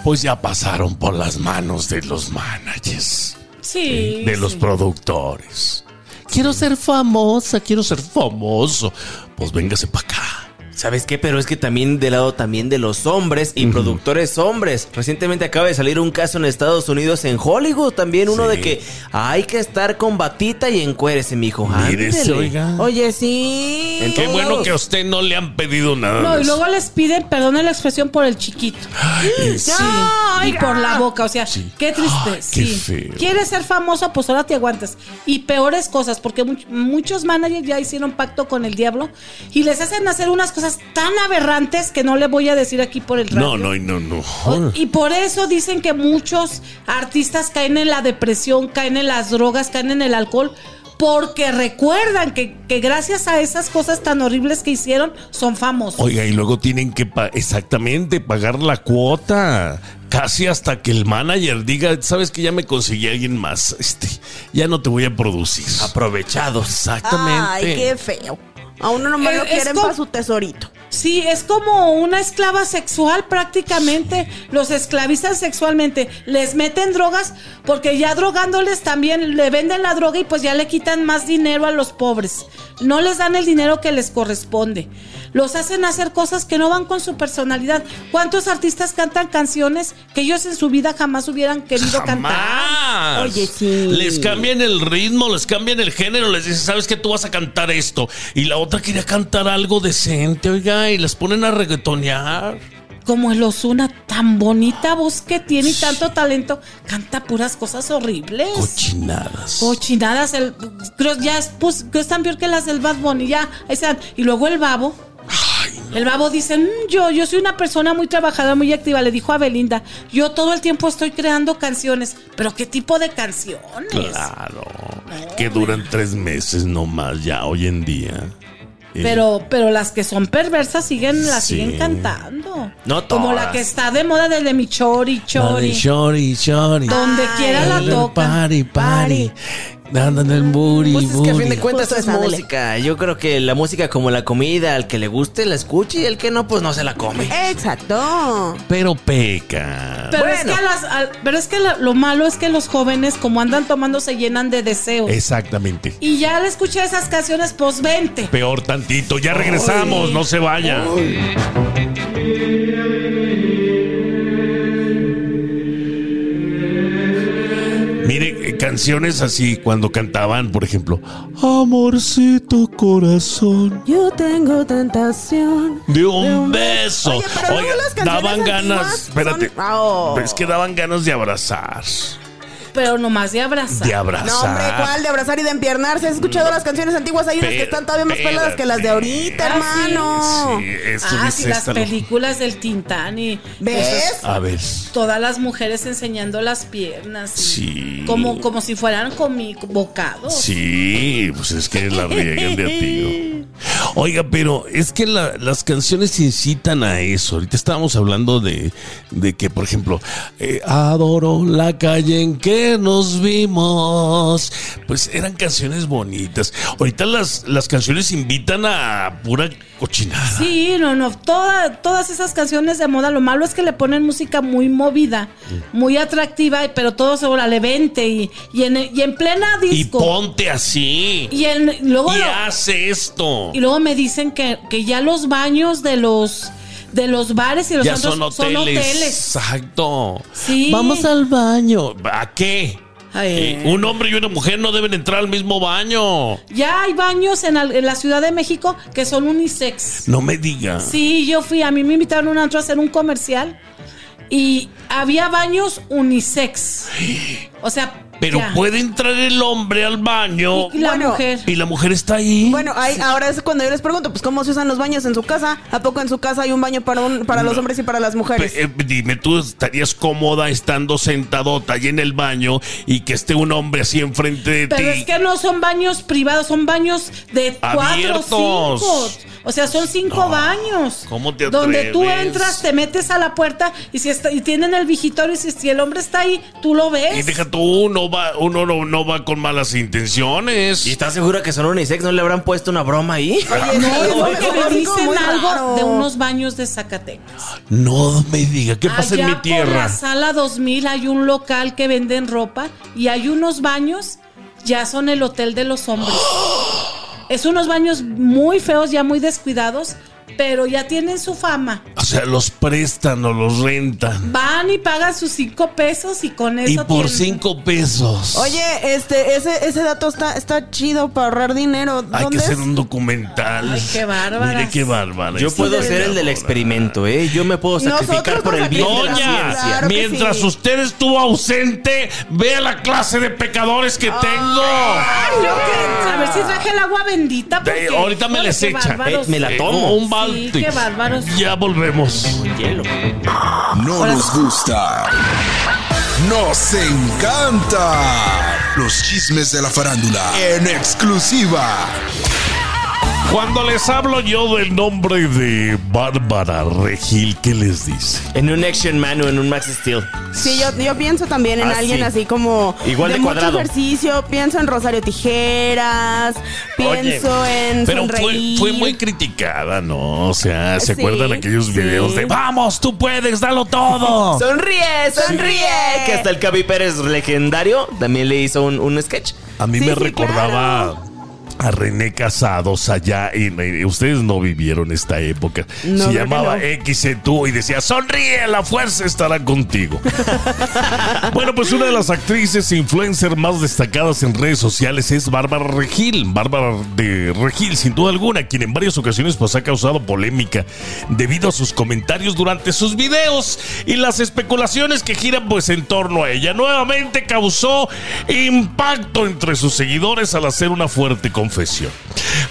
pues ya pasaron por las manos de los managers Sí. de los sí. productores. Quiero ser famosa, quiero ser famoso. Pues véngase para acá. ¿Sabes qué? Pero es que también del lado también de los hombres y productores hombres. Recientemente acaba de salir un caso en Estados Unidos, en Hollywood, también uno Sí. de que hay que estar con batita y encuérese, mijo. Mírese, oiga. Oye, sí. En Qué bueno que a usted no le han pedido nada. No, y luego les piden, perdone la expresión, por el chiquito. Ay, Sí. No, y por la boca, o sea, Sí. qué triste. Ay, qué sí. feo. Quieres ser famoso, pues ahora te aguantas. Y peores cosas, porque much- muchos managers ya hicieron pacto con el diablo y les hacen hacer unas cosas tan aberrantes que no le voy a decir aquí por el radio. No, no, no, no. O- Y por eso dicen que muchos artistas caen en la depresión, caen en las drogas, caen en el alcohol, porque recuerdan que, que gracias a esas cosas tan horribles que hicieron, son famosos. Oiga, y luego tienen que pa- exactamente pagar la cuota. Casi hasta que el manager diga, sabes que ya me conseguí a alguien más. Este, ya no te voy a producir. Aprovechados. Exactamente. Ay, qué feo. A uno nomás Eh, lo quieren para su tesorito. Sí, es como una esclava sexual prácticamente. Los esclavizan sexualmente. Les meten drogas porque ya drogándoles también le venden la droga y pues ya le quitan más dinero a los pobres. No les dan el dinero que les corresponde. Los hacen hacer cosas que no van con su personalidad. ¿Cuántos artistas cantan canciones que ellos en su vida jamás hubieran querido cantar? Jamás. Oye, sí. Les cambian el ritmo, les cambian el género, les dicen, ¿sabes qué? Tú vas a cantar esto. Y la otra quería cantar algo decente, oiga, y les ponen a reggaetonear. Como el Osuna, tan bonita voz que tiene y tanto talento, canta puras cosas horribles. Cochinadas. Cochinadas, el, creo, ya es, pues, creo están peor que las del Bad Bunny, ya, están. Y luego el babo. El babo dice, "Mm, yo, yo soy una persona muy trabajadora, muy activa, le dijo a Belinda, yo todo el tiempo estoy creando canciones, pero ¿qué tipo de canciones? Claro. que duran tres meses nomás ya hoy en día. Pero, pero las que son perversas siguen, las Sí. siguen cantando. No Como la todas. que está de moda desde mi chori, chori. Chori, chori. Donde quiera la toca. Party, party. Andan el booty, Pues es que a fin de cuentas Justo es esa, dale. música. Yo creo que la música como la comida, al que le guste la escuche y el que no, pues no se la come. Exacto. Pero peca. Pero es que, a las- al- pero es que la- lo malo es que los jóvenes, como andan tomando, se llenan de deseos. Exactamente. Y ya al escuchar esas canciones, pues vente. Peor tantito. Ya regresamos, no se vaya. Mire, eh, canciones así cuando cantaban, por ejemplo, Amorcito corazón Yo tengo tentación. de un beso. Oye, pero daban ganas, son- espérate, Oh. es que daban ganas de abrazar, Pero nomás de abrazar. de abrazar. No, hombre, ¿cuál? De abrazar y de empiernarse. ¿Has escuchado las canciones antiguas? Hay unas que están todavía más peladas que las de ahorita, Ah, sí. hermano. Sí, Ah, sí, las películas del Tintán y ¿Ves? A ver. todas las mujeres enseñando las piernas. y Sí. Como, como si fueran comi bocados. Sí, pues es que la riegan de a tiro. Oiga, pero es que la- las canciones incitan a eso. Ahorita estábamos hablando de, de que, por ejemplo, eh, adoro la calle en que nos vimos. Pues eran canciones bonitas. Ahorita las, las canciones invitan a pura cochinada. Sí, no, no. toda- todas esas canciones de moda, lo malo es que le ponen música muy movida, muy atractiva, pero todo se órale, vente y, y, en, y en plena Y disco. ponte así. Y, en, luego Y lo- hace esto. y luego me dicen que, que ya los baños de los de los bares y los Ya son hoteles. hoteles. Exacto. Sí. Vamos al baño. ¿A qué? Eh, un hombre y una mujer no deben entrar al mismo baño. Ya hay baños en, al- en la Ciudad de México que son unisex. No me diga. Sí, yo fui, a mí me invitaron un antro a hacer un comercial y había baños unisex. O sea, Pero Ya. puede entrar el hombre al baño Y la Bueno, mujer. y la mujer está ahí. Bueno, hay, ahora es cuando yo les pregunto, pues cómo se usan los baños en su casa. ¿A poco en su casa hay un baño para un, para los hombres y para las mujeres? Pe- eh, dime, ¿tú estarías cómoda estando sentadota ahí en el baño y que esté un hombre así enfrente de Pero ti? es que no son baños privados, son baños de cuatro Abiertos. o cinco. O sea, son cinco No, baños. ¿cómo te Donde tú entras, te metes a la puerta y si está, y tienen el vigitorio y si, si el hombre está ahí, tú lo ves. Y deja tú, uno va, uno no, no va con malas intenciones. ¿Y estás segura que son unisex? ¿No le habrán puesto una broma ahí? Oye, No, es eso porque me dicen algo raro. de unos baños de Zacatecas. No me diga, ¿qué pasa en Allá mi Por tierra? la sala 2000 hay un local que venden ropa y hay unos baños, ya son el hotel de los hombres. Es unos baños muy feos, ya muy descuidados, pero ya tienen su fama. O sea, los prestan o los rentan. Van y pagan sus cinco pesos y con eso Y por tienen- cinco pesos. Oye, este, ese, ese dato está, está chido para ahorrar dinero. Hay ¿Dónde que hacer un documental. Ay, qué bárbaras. Mire qué bárbara. Yo puedo ser el del experimento, ¿eh? Yo me puedo sacrificar Nosotros por el bien de la Doña, ciencia. Claro que mientras sí. usted estuvo ausente, vea la clase de pecadores que tengo. A ver si traje el agua bendita. De- Porque, ahorita me les echa. Eh, me la Eh, tomo. Un balde. Sí, qué bárbaros. Ya volvemos. Hielo. No nos gusta. Nos encanta. Los chismes de la farándula en exclusiva. Cuando les hablo yo del nombre de Bárbara Regil, ¿qué les dice? En un Action Man o en un Max Steel. Sí, yo, yo pienso también en Ah, alguien sí. así como Igual de mucho cuadrado. ejercicio, pienso en Rosario Tijeras, pienso en Pero fue, sonreír. fue muy criticada, ¿no? O sea, ¿se Sí, acuerdan aquellos sí. videos de vamos, tú puedes, dalo todo? ¡Sonríe, sonríe! Que hasta el Cavi Pérez legendario también le hizo un, un sketch. A mí Sí, me sí, recordaba a René Casados allá en, en- ustedes no vivieron esta época. No, Se llamaba no. XC2 y decía, sonríe, la fuerza estará contigo. bueno, pues una de las actrices e influencers más destacadas en redes sociales es Bárbara Regil. Bárbara de Regil, sin duda alguna, quien en varias ocasiones pues ha causado polémica debido a sus comentarios durante sus videos y las especulaciones que giran pues en torno a ella. Nuevamente causó impacto entre sus seguidores al hacer una fuerte confesión.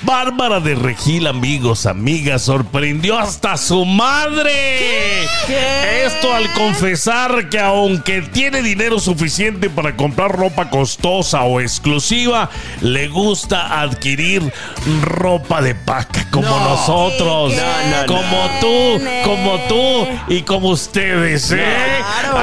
Bárbara de Regil, amigos, amigas, sorprendió hasta su madre. ¿Qué? Esto al confesar que aunque tiene dinero suficiente para comprar ropa costosa o exclusiva, le gusta adquirir ropa de paca como No. nosotros. No, no, como tú, como tú y como ustedes, ¿eh? Claro.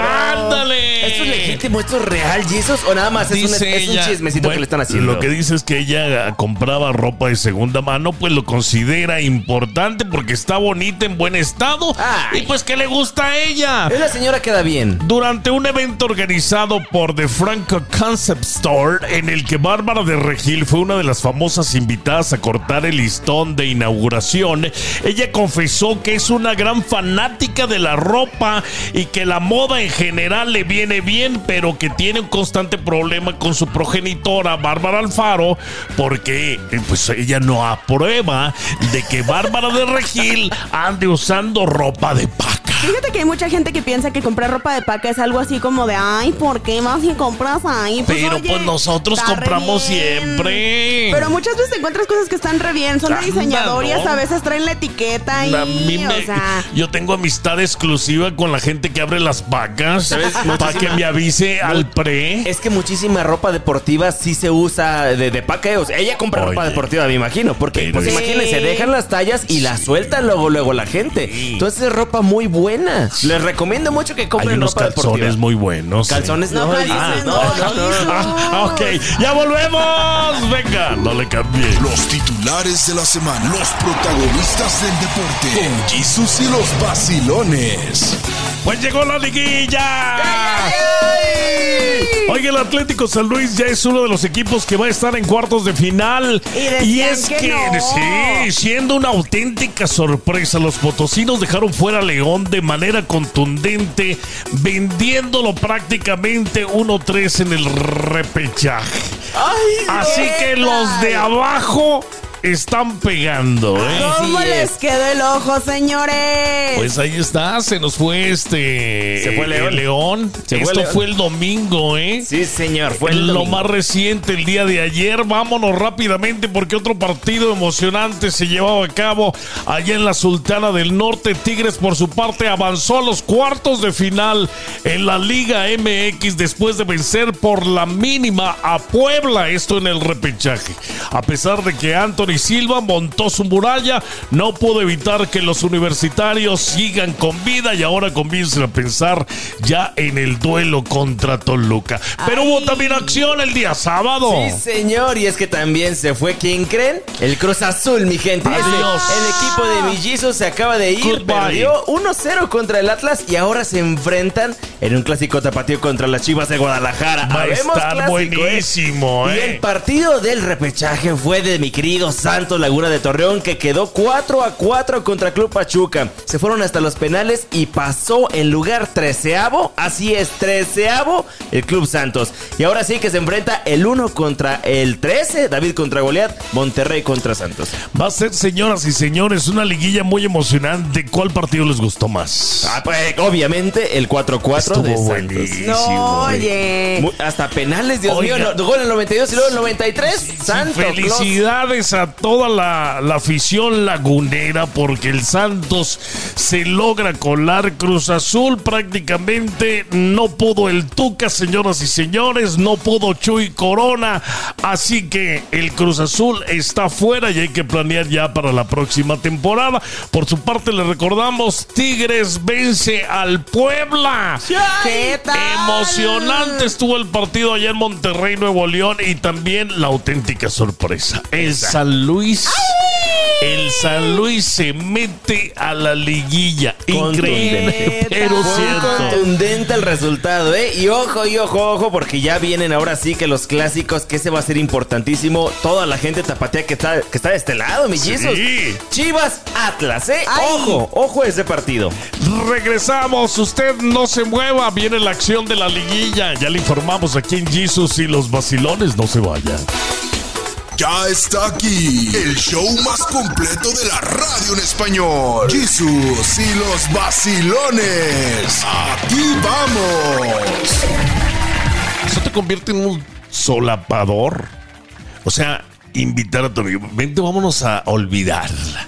Ándale. ¿Esto es legítimo? ¿Esto es real, Jesus? ¿O nada más es, un, es un ella- chismecito Bueno, que le están haciendo? Lo que dice es que ella compraba ropa de segunda mano, pues lo considera importante porque está bonita en buen estado Ay. y pues que le gusta a ella. Es la señora queda bien. Durante un evento organizado por The Franco Concept Store, en el que Bárbara de Regil fue una de las famosas invitadas a cortar el listón de inauguración, ella confesó que es una gran fanática de la ropa y que la moda en general le viene bien, pero que tiene un constante problema con su progenitora, Bárbara Alfaro, porque eh, pues ella no aprueba de que Bárbara de Regil ande usando ropa de paca. Fíjate que hay mucha gente que piensa que comprar ropa de paca es algo así como de, ay, ¿por qué vas y compras ahí? Pues, Pero oye, pues nosotros compramos siempre. Pero muchas veces encuentras cosas que están re bien, son de diseñador y a veces traen la etiqueta ahí, A mí me- o sea... yo tengo amistad exclusiva con la gente que abre las vacas ¿Sabes? para que me avise al pre. Es que muchísima ropa deportiva sí se usa de, de paca. O sea, ella compra ropa deportiva, me imagino. Porque, pues imagínense, Sí. dejan las tallas y las sueltan luego, luego la gente. Sí. Entonces es ropa muy buena. Les recomiendo mucho que Hay compren unos ropa calzones deportiva. muy buenos. Calzones no, No, calzones no, no. Ah, ok, ya volvemos. Venga, no le cambie. Los titulares de la semana. Los protagonistas del deporte. Con Jesus y los vacilones. Pues llegó la liguilla. Oye, el Atlético San Luis ya es uno de los equipos que va a estar en cuartos de final. Y es que que, no. sí, siendo una auténtica sorpresa, los potosinos dejaron fuera a León de manera contundente, vendiéndolo prácticamente 1-3 en el repechaje. Así que los de abajo están pegando, ¿eh? ¿Cómo les es. quedó el ojo, señores? Pues ahí está, se nos fue este. Se fue León. el León. Se fue Esto León. fue el domingo, ¿eh? Sí, señor, fue el lo domingo. más reciente el día de ayer. Vámonos rápidamente porque otro partido emocionante se llevaba a cabo allá en la Sultana del Norte. Tigres, por su parte, avanzó a los cuartos de final en la Liga MX después de vencer por la mínima a Puebla. Esto en el repechaje. A pesar de que Anthony Silva montó su muralla, no pudo evitar que los universitarios sigan con vida y ahora comiencen a pensar ya en el duelo contra Toluca. Pero hubo también acción el día sábado. Sí, señor, y es que también se fue, ¿quién creen? El Cruz Azul, mi gente. Ese- el equipo de Millizos se acaba de ir, Goodbye. perdió 1-0 contra el Atlas y ahora se enfrentan en un clásico tapatío contra las Chivas de Guadalajara. Va a estar clásico, ¿eh? buenísimo, Y ¿eh? el partido del repechaje fue de mi querido Santos Laguna de Torreón, que quedó 4 a 4 contra Club Pachuca. Se fueron hasta los penales y pasó en lugar treceavo, así es, treceavo, el Club Santos. Y ahora sí que se enfrenta el 1 contra el 13, David contra Goliat, Monterrey contra Santos. Va a ser, señoras y señores, una liguilla muy emocionante. ¿Cuál partido les gustó más? Ah, pues, obviamente el 4-4 de Estuvo Santos. buenísimo. no, oye. Hasta penales, Dios Oiga. mío, no, gol en el 92 y luego en el 93. Sí, Santo Claus. felicidades a toda la, la afición lagunera porque el Santos se logra colar Cruz Azul. Prácticamente no pudo el Tuca señoras y señores no pudo Chuy Corona. Así que el Cruz Azul está fuera y hay que planear ya para la próxima temporada. Por su parte le recordamos Tigres vence al Puebla. ¿Qué tal? Emocionante estuvo el partido allá en Monterrey, Nuevo León y también la auténtica sorpresa. El San Luis. El San Luis se mete a la liguilla. Increíble, pero Fue cierto. contundente el resultado, ¿eh? Y ojo, y ojo, ojo, porque ya vienen ahora sí que los clásicos, que ese va a ser importantísimo. Toda la gente tapatea que está, que está de este lado, mi Sí. Chivas Atlas, ¿eh? Ay. Ojo, ojo a ese partido. Regresamos, usted no se mueva, viene la acción de la liguilla. Ya le informamos aquí en Jesus y los vacilones no se vayan. Ya está aquí el show más completo de la radio en español. Jesús y los vacilones. Aquí vamos. Eso te convierte en un solapador. O sea, invitar a tu amigo. Vente, vámonos a olvidarla.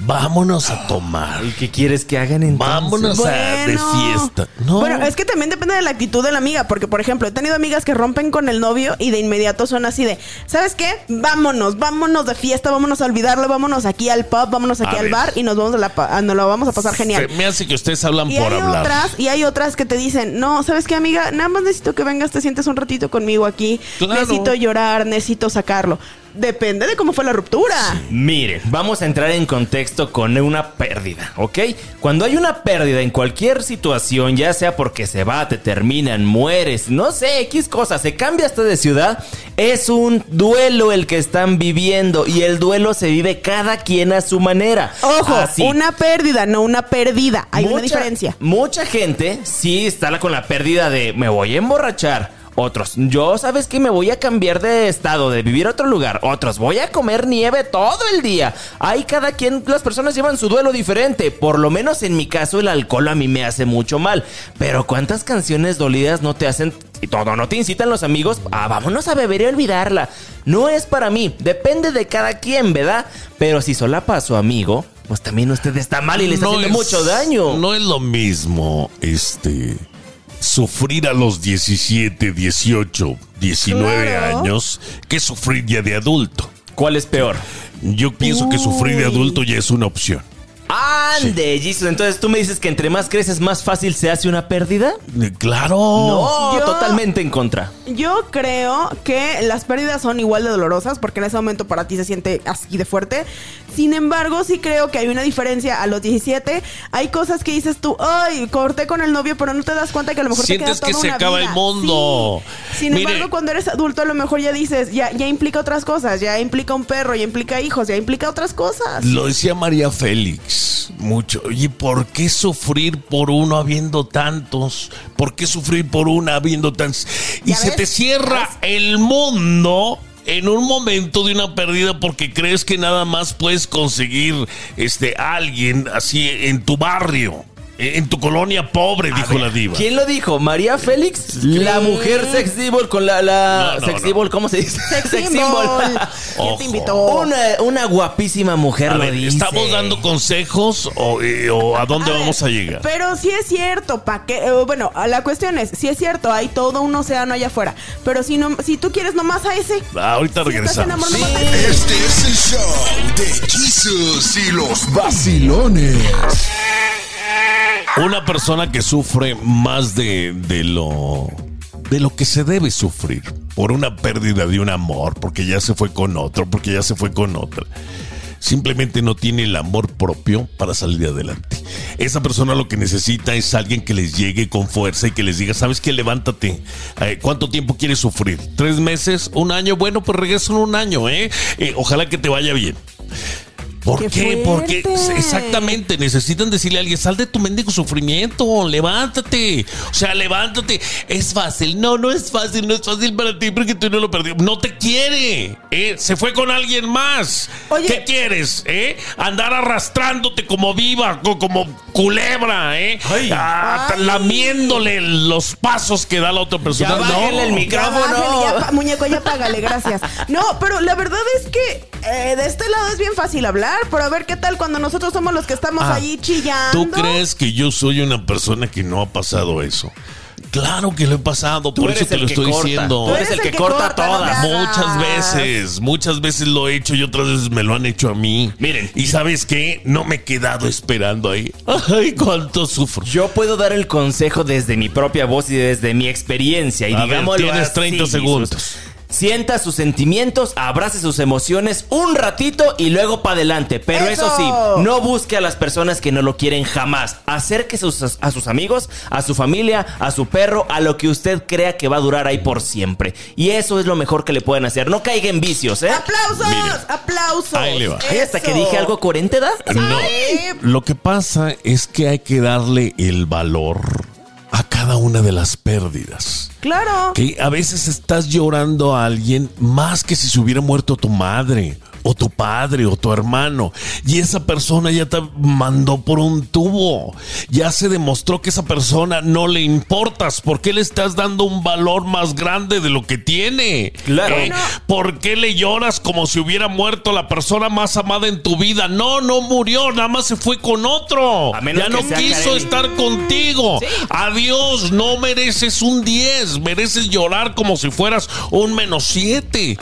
Vámonos a tomar. ¿Y qué quieres que hagan entonces? Vámonos a de fiesta. No. Bueno, es que también depende de la actitud de la amiga, porque por ejemplo, he tenido amigas que rompen con el novio y de inmediato son así de, ¿sabes qué? Vámonos, vámonos de fiesta, vámonos a olvidarlo, vámonos aquí al pub, vámonos aquí A al ver. bar y nos vamos a la pa- a- nos lo vamos a pasar genial. Se me hace que ustedes hablan Y por hay hablar. otras, y hay otras que te dicen, no, ¿sabes qué, amiga? Nada más necesito que vengas, te sientes un ratito conmigo aquí. Claro. Necesito llorar, necesito sacarlo. Depende de cómo fue la ruptura. Miren, vamos a entrar en contexto con una pérdida, ¿ok? Cuando hay una pérdida en cualquier situación, ya sea porque se va, te terminan, mueres, no sé, X cosas, se cambia hasta de ciudad, es un duelo el que están viviendo y el duelo se vive cada quien a su manera. Ojo, Así. una pérdida, no una pérdida. Hay una diferencia. Mucha gente sí está con la pérdida de me voy a emborrachar. Otros, yo sabes que me voy a cambiar de estado, de vivir a otro lugar. Otros, voy a comer nieve todo el día. Ahí cada quien, las personas llevan su duelo diferente. Por lo menos en mi caso el alcohol a mí me hace mucho mal. Pero ¿cuántas canciones dolidas no te hacen y todo no te incitan los amigos? Ah, vámonos a beber y olvidarla. No es para mí, depende de cada quien, ¿verdad? Pero si solapa a su amigo, pues también usted está mal y le está No haciendo es- mucho daño. No es lo mismo, este, sufrir a los 17, 18, 19 Claro. años que sufrir ya de adulto. ¿Cuál es peor? Yo pienso que sufrir de adulto ya es una opción. Ande, Jesus. Entonces tú me dices que entre más creces, más fácil se hace una pérdida. Eh, Claro. No, Yo- totalmente en contra. Yo creo que las pérdidas son igual de dolorosas porque en ese momento para ti se siente así de fuerte. Sin embargo, sí creo que hay una diferencia a los 17. Hay cosas que dices tú, ay, corté con el novio, pero no te das cuenta que a lo mejor Sientes te queda que toda se una acaba vida. el mundo. Sí. Sin Mire. embargo, cuando eres adulto, a lo mejor ya dices, ya, ya implica otras cosas, ya implica un perro, ya implica hijos, ya implica otras cosas. Lo decía María Félix mucho. Oye, ¿por qué sufrir por uno habiendo tantos? ¿Por qué sufrir por una habiendo tantos? Y ¿Ya se ves? te cierra el mundo en un momento de una pérdida porque crees que nada más puedes conseguir este alguien así en tu barrio. En tu colonia pobre, dijo la diva. ¿Quién lo dijo? ¿María Félix? La mujer sex symbol con la... la No, no, sex no. symbol, ¿cómo se dice? Sex symbol. ¿Quién Ojo. te invitó? Una, una guapísima mujer A lo ver, dice. ¿estamos dando consejos o, eh, o a dónde A ver, vamos a llegar? Pero sí es cierto, ¿pa' qué? Eh, bueno, la cuestión es, sí es cierto, hay todo un océano allá afuera. Pero si no, si tú quieres nomás a ese, Ahorita si regresamos. a ese. Este es el show de Jesus y los vacilones. Una persona que sufre más de, de lo de lo que se debe sufrir por una pérdida de un amor, porque ya se fue con otro, porque ya se fue con otra. Simplemente no tiene el amor propio para salir adelante. Esa persona lo que necesita es alguien que les llegue con fuerza y que les diga, ¿sabes qué? Levántate. Eh, ¿Cuánto tiempo quieres sufrir? ¿Tres meses? ¿Un año? Bueno, pues regresa en un año, ¿eh? Eh, Ojalá que te vaya bien. ¿Por ¡Qué qué? Porque fuerte! exactamente necesitan decirle a alguien, sal de tu mendigo sufrimiento, levántate. O sea, levántate. Es fácil. No, no es fácil, no es fácil para ti porque tú no lo perdió. No te quiere. ¿eh? Se fue con alguien más. Oye. ¿Qué quieres? ¿eh? Andar arrastrándote como viva, co- como culebra, ¿eh? Ah, Ay. lamiéndole los pasos que da la otra persona. Ya el No. mic- Ya Micrófono. bájale, ya pa- muñeco, ya págale, gracias. No, pero la verdad es que eh, de este lado es bien fácil hablar, pero a ver qué tal cuando nosotros somos los que estamos Ah, allí chillando. ¿Tú crees que yo soy una persona que no ha pasado eso? Claro que lo he pasado, Tú por eso te lo estoy corta. diciendo. Tú eres el que corta todas. Muchas veces, muchas veces lo he hecho y otras veces me lo han hecho a mí. Miren. Y sabes qué, no me he quedado esperando ahí. Ay, cuánto sufro. Yo puedo dar el consejo desde mi propia voz y desde mi experiencia. Y A ver, digámoslo tienes así, 30 Jesús. Sienta sus sentimientos, abrace sus emociones un ratito y luego para adelante. Pero eso. ¡Eso! sí, no busque a las personas que no lo quieren jamás. Acérquese a sus, a sus amigos, a su familia, a su perro, a lo que usted crea que va a durar ahí por siempre. Y eso es lo mejor que le pueden hacer. No caiga en vicios, ¿eh? ¡Aplausos! Miren. ¡Aplausos! Ahí le va. Ay, hasta que dije algo coherente, ¿da? No, lo que pasa es que hay que darle el valor cada una de las pérdidas. Claro. Que a veces estás llorando a alguien más que si se hubiera muerto tu madre, o tu padre, o tu hermano. Y esa persona ya te mandó por un tubo. Ya se demostró que esa persona no le importas. ¿Por qué le estás dando un valor más grande de lo que tiene? Claro. ¿Eh? ¿Por qué le lloras como si hubiera muerto la persona más amada en tu vida? No, no murió, nada más se fue con otro. A menos ya que no sea quiso estar contigo. Adiós, no mereces un 10, mereces llorar como si fueras un menos 7.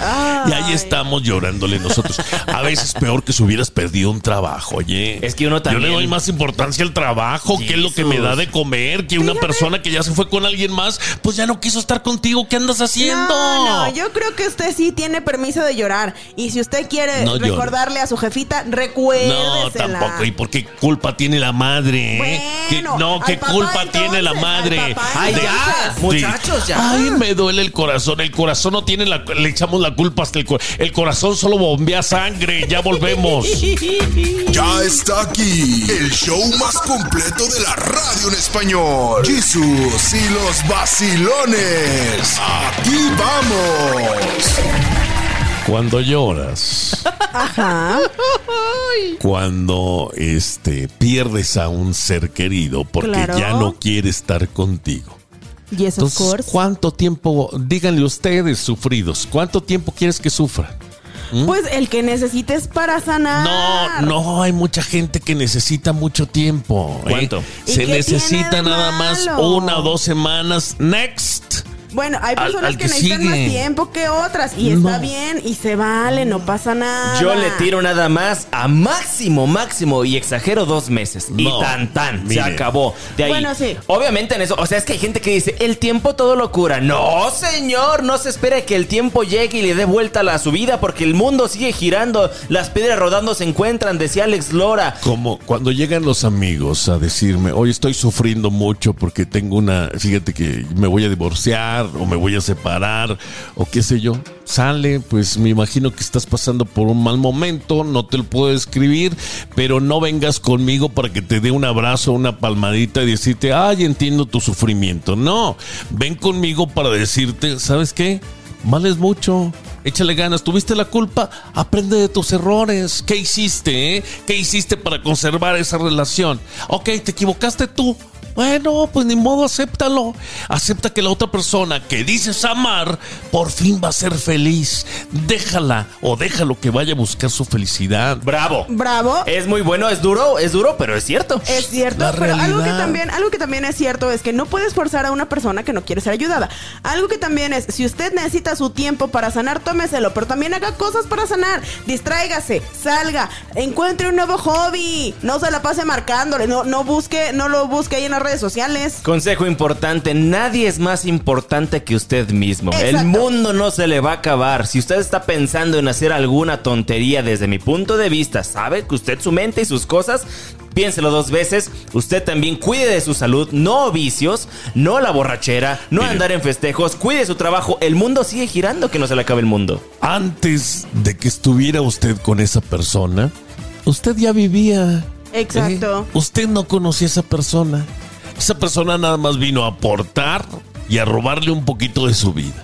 Y ahí estamos llorándole nosotros. A veces peor que si hubieras perdido un trabajo, oye. Es que uno Yo también- le doy más importancia al trabajo, que es lo que me da de comer, que una persona que ya se fue con alguien más, pues ya no quiso estar contigo. ¿Qué andas haciendo? No, no, yo creo que usted sí tiene permiso de llorar. Y si usted quiere No lloro. recordarle a su jefita, No, recuérdesela. tampoco. ¿Y por qué culpa tiene la madre? eh? ¿Qué- Bueno, no, ¿qué culpa entonces, tiene la madre? papá Ay, ya, muchachos, ya. Ay, me duele el corazón. El corazón no tiene la. Le echamos la culpa hasta el corazón. El corazón solo bombea sangre. Ya volvemos. Ya está aquí el show más completo de la radio en español. Jesús y los vacilones. Aquí vamos. Cuando lloras. Ajá. Cuando este pierdes a un ser querido porque Claro. ya no quiere estar contigo. Yes, Entonces. ¿cuánto tiempo, díganle ustedes, sufridos, cuánto tiempo quieres que sufra? Pues el que necesites para sanar. No, no, hay mucha gente que necesita mucho tiempo. ¿eh? ¿Cuánto? ¿Y Se necesita nada más una o dos semanas. Next. Bueno, hay personas al que, que necesitan sigue. más tiempo que otras. Y está bien, y se vale, no pasa nada. Yo le tiro nada más a máximo, máximo y exagero dos meses. No, y tan tan, se acabó. De ahí. Bueno, sí. Obviamente en eso, o sea, es que hay gente que dice, el tiempo todo lo cura. No, señor, no se espera que el tiempo llegue y le dé vuelta a la su vida porque el mundo sigue girando, las piedras rodando se encuentran, decía Alex Lora. Como cuando llegan los amigos a decirme, hoy estoy sufriendo mucho porque tengo una, fíjate que me voy a divorciar o me voy a separar o qué sé yo. Sale, pues me imagino que estás pasando por un mal momento, no te lo puedo escribir, pero no vengas conmigo para que te dé un abrazo, una palmadita y decirte, ay, entiendo tu sufrimiento. No, ven conmigo para decirte, ¿sabes qué? Vales mucho. échale ganas. ¿Tuviste la culpa? Aprende de tus errores. ¿Qué hiciste? Eh? ¿Qué hiciste para conservar esa relación? Ok, te equivocaste tú. Bueno, pues ni modo, acéptalo. Acepta que la otra persona que dices amar por fin va a ser feliz. Déjala o déjalo que vaya a buscar su felicidad. Bravo. Bravo. Es muy bueno, es duro, es duro, pero es cierto. Es cierto, La pero algo que también, algo que también es cierto es que no puedes forzar a una persona que no quiere ser ayudada. Algo que también es, si usted necesita su tiempo para sanar, tómeselo, pero también haga cosas para sanar. Distráigase, salga, encuentre un nuevo hobby, no se la pase marcándole, no, no busque, no lo busque ahí en las redes sociales. Consejo importante, nadie es más importante que usted mismo. El Exacto. mundo no se le va a acabar. Si usted está pensando en hacer alguna tontería desde mi punto de vista, sabe que usted su mente y sus cosas, piénselo dos veces. Usted también cuide de su salud, no vicios, no la borrachera, no Mire. andar en festejos, cuide su trabajo. El mundo sigue girando, que no se le acabe el mundo. Antes de que estuviera usted con esa persona, usted ya vivía. Exacto. ¿eh? Usted no conocía a esa persona. Esa persona nada más vino a aportar y a robarle un poquito de su vida.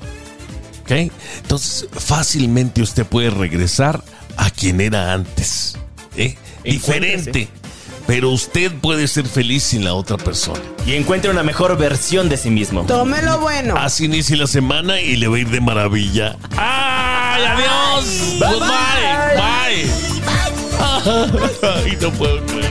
¿Ok? Entonces, fácilmente usted puede regresar a quien era antes. ¿eh? Diferente. Pero usted puede ser feliz sin la otra persona. Y encuentre una mejor versión de sí mismo. Tome lo bueno. Así inicia la semana y le va a ir de maravilla. ¡Ay, adiós! Goodbye. Bye. Ay, no puedo creer.